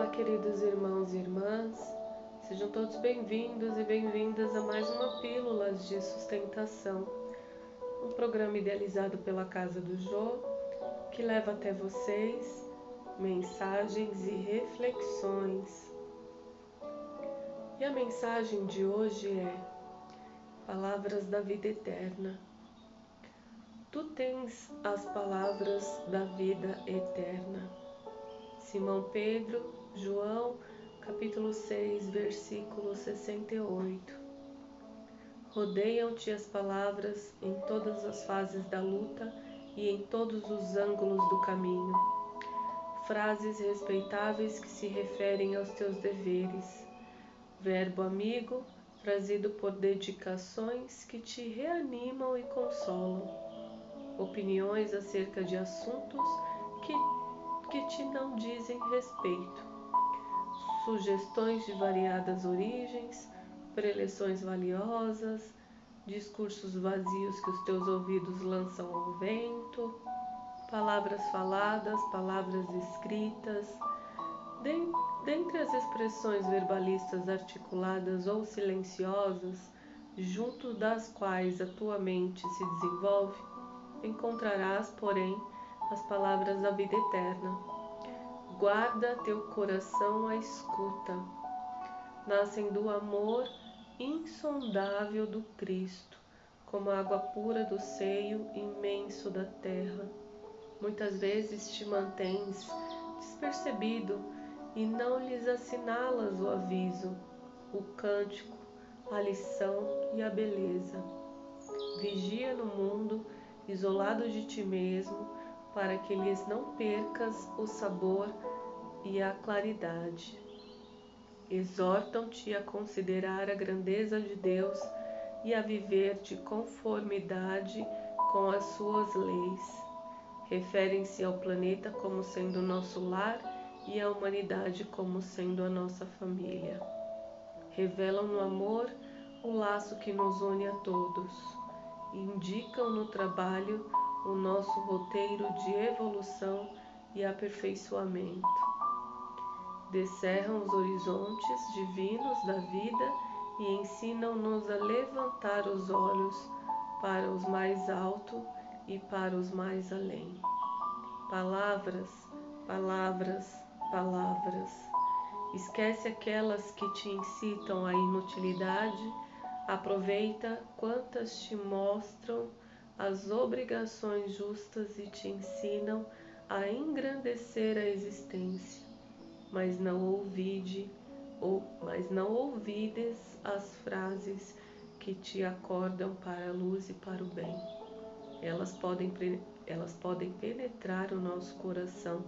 Olá, queridos irmãos e irmãs, sejam todos bem-vindos e bem-vindas a mais uma Pílulas de Sustentação, um programa idealizado pela Casa do Jô que leva até vocês mensagens e reflexões. E a mensagem de hoje é Palavras da Vida Eterna. Tu tens as palavras da vida eterna. Simão Pedro, João, capítulo 6, versículo 68. Rodeiam-te as palavras em todas as fases da luta e em todos os ângulos do caminho. Frases respeitáveis que se referem aos teus deveres. Verbo amigo, trazido por dedicações que te reanimam e consolam. Opiniões acerca de assuntos que que te não dizem respeito. Sugestões de variadas origens, preleções valiosas, discursos vazios que os teus ouvidos lançam ao vento, palavras faladas, palavras escritas. Dentre as expressões verbalistas articuladas ou silenciosas, junto das quais a tua mente se desenvolve, encontrarás, porém, as palavras da vida eterna. Guarda teu coração à escuta. Nascem do amor insondável do Cristo, como água pura do seio imenso da terra. Muitas vezes te mantens despercebido e não lhes assinalas o aviso, o cântico, a lição e a beleza. Vigia no mundo, isolado de ti mesmo, para que lhes não percas o sabor e a claridade. Exortam-te a considerar a grandeza de Deus e a viver de conformidade com as suas leis. Referem-se ao planeta como sendo nosso lar e à humanidade como sendo a nossa família. Revelam no amor o laço que nos une a todos. Indicam no trabalho o nosso roteiro de evolução e aperfeiçoamento. Descerram os horizontes divinos da vida e ensinam-nos a levantar os olhos para os mais alto e para os mais além. Palavras, palavras, palavras. Esquece aquelas que te incitam à inutilidade, aproveita quantas te mostram as obrigações justas e te ensinam a engrandecer a existência, mas não ouvide ou mas não ouvides as frases que te acordam para a luz e para o bem. Elas podem elas podem penetrar o nosso coração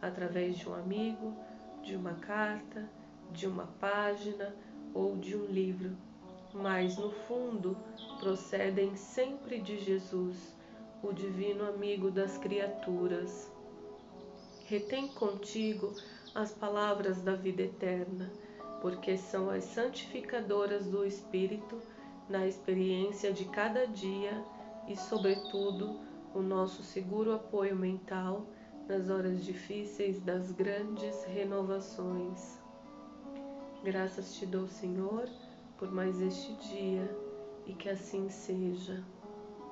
através de um amigo, de uma carta, de uma página ou de um livro mas no fundo procedem sempre de Jesus, o divino amigo das criaturas. Retém contigo as palavras da vida eterna, porque são as santificadoras do Espírito na experiência de cada dia e, sobretudo, o nosso seguro apoio mental nas horas difíceis das grandes renovações. Graças te dou, Senhor por mais este dia e que assim seja.